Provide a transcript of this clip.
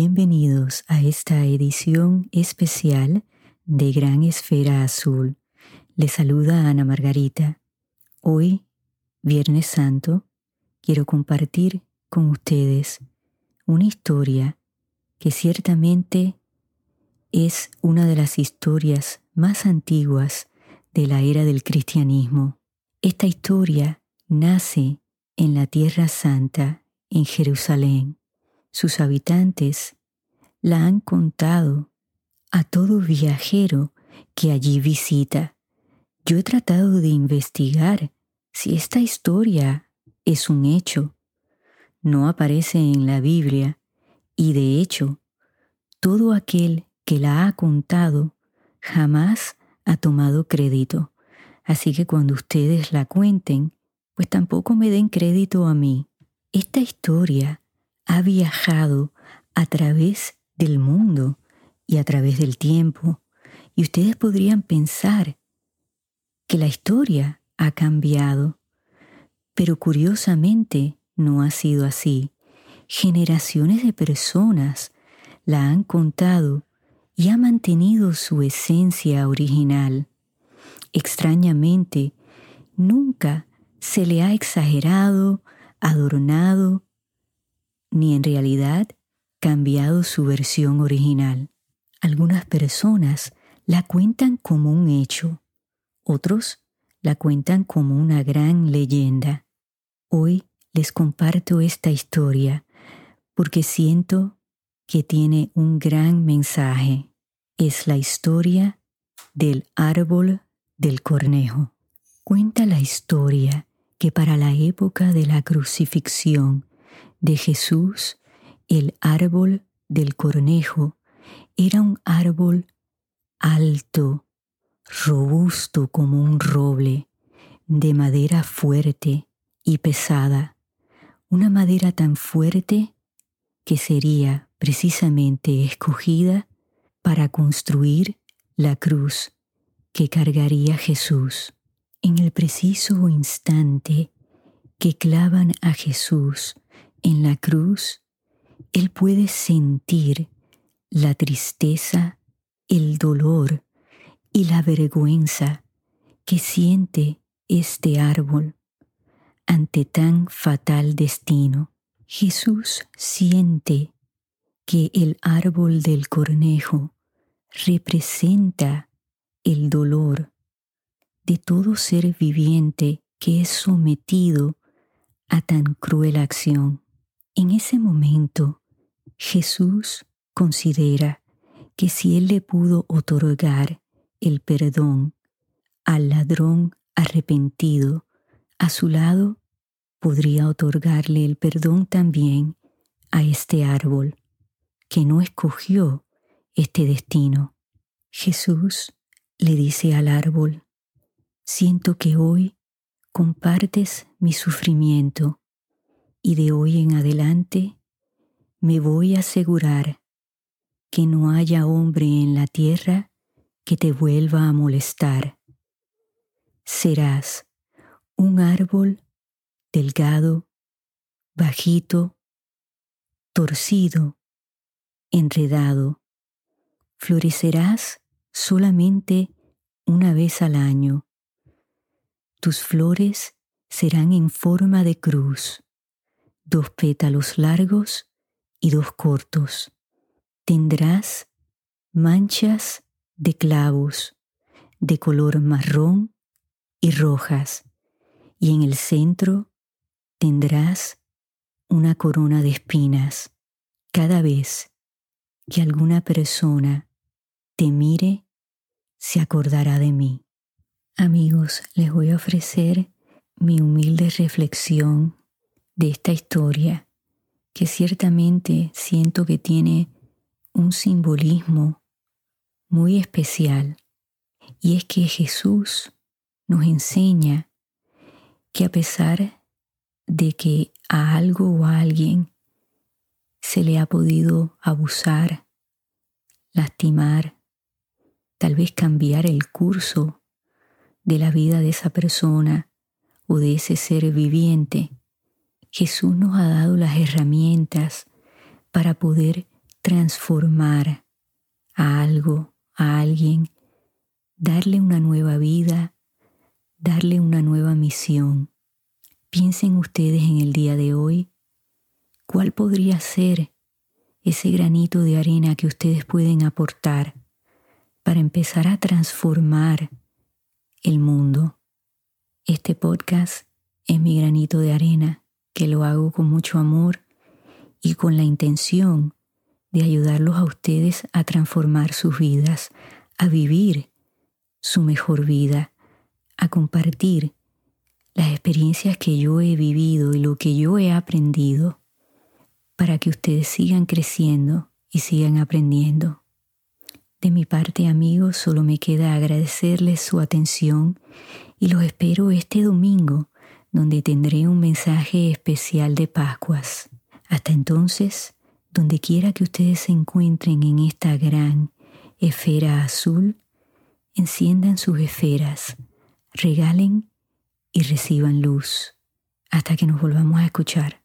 Bienvenidos a esta edición especial de Gran Esfera Azul. Les saluda Ana Margarita. Hoy, Viernes Santo, quiero compartir con ustedes una historia que ciertamente es una de las historias más antiguas de la era del cristianismo. Esta historia nace en la Tierra Santa, en Jerusalén. Sus habitantes la han contado a todo viajero que allí visita. Yo he tratado de investigar si esta historia es un hecho. No aparece en la Biblia y de hecho, todo aquel que la ha contado jamás ha tomado crédito. Así que cuando ustedes la cuenten, pues tampoco me den crédito a mí. Esta historia ha viajado a través del mundo y a través del tiempo, y ustedes podrían pensar que la historia ha cambiado, pero curiosamente no ha sido así. Generaciones de personas la han contado y ha mantenido su esencia original. Extrañamente, nunca se le ha exagerado, adornado, ni en realidad cambiado su versión original. Algunas personas la cuentan como un hecho, otros la cuentan como una gran leyenda. Hoy les comparto esta historia porque siento que tiene un gran mensaje. Es la historia del árbol del cornejo. Cuenta la historia que para la época de la crucifixión de Jesús, el árbol del cornejo era un árbol alto, robusto como un roble, de madera fuerte y pesada, una madera tan fuerte que sería precisamente escogida para construir la cruz que cargaría Jesús. En el preciso instante que clavan a Jesús en la cruz, Él puede sentir la tristeza, el dolor y la vergüenza que siente este árbol ante tan fatal destino. Jesús siente que el árbol del cornejo representa el dolor de todo ser viviente que es sometido a tan cruel acción. En ese momento, Jesús considera que si Él le pudo otorgar el perdón al ladrón arrepentido, a su lado podría otorgarle el perdón también a este árbol que no escogió este destino. Jesús le dice al árbol, siento que hoy compartes mi sufrimiento y de hoy en adelante me voy a asegurar que no haya hombre en la tierra que te vuelva a molestar. Serás un árbol delgado, bajito, torcido, enredado. Florecerás solamente una vez al año. Tus flores serán en forma de cruz, dos pétalos largos y dos cortos. Tendrás manchas de clavos de color marrón y rojas, y en el centro tendrás una corona de espinas. Cada vez que alguna persona te mire, se acordará de mí. Amigos, les voy a ofrecer mi humilde reflexión de esta historia que ciertamente siento que tiene un simbolismo muy especial y es que Jesús nos enseña que a pesar de que a algo o a alguien se le ha podido abusar, lastimar, tal vez cambiar el curso de la vida de esa persona o de ese ser viviente. Jesús nos ha dado las herramientas para poder transformar a algo, a alguien, darle una nueva vida, darle una nueva misión. Piensen ustedes en el día de hoy, ¿cuál podría ser ese granito de arena que ustedes pueden aportar para empezar a transformar el mundo? Este podcast es mi granito de arena, que lo hago con mucho amor y con la intención de ayudarlos a ustedes a transformar sus vidas, a vivir su mejor vida, a compartir las experiencias que yo he vivido y lo que yo he aprendido para que ustedes sigan creciendo y sigan aprendiendo. De mi parte, amigos, solo me queda agradecerles su atención y los espero este domingo, donde tendré un mensaje especial de Pascuas. Hasta entonces, donde quiera que ustedes se encuentren en esta gran esfera azul, enciendan sus esferas, regalen y reciban luz hasta que nos volvamos a escuchar.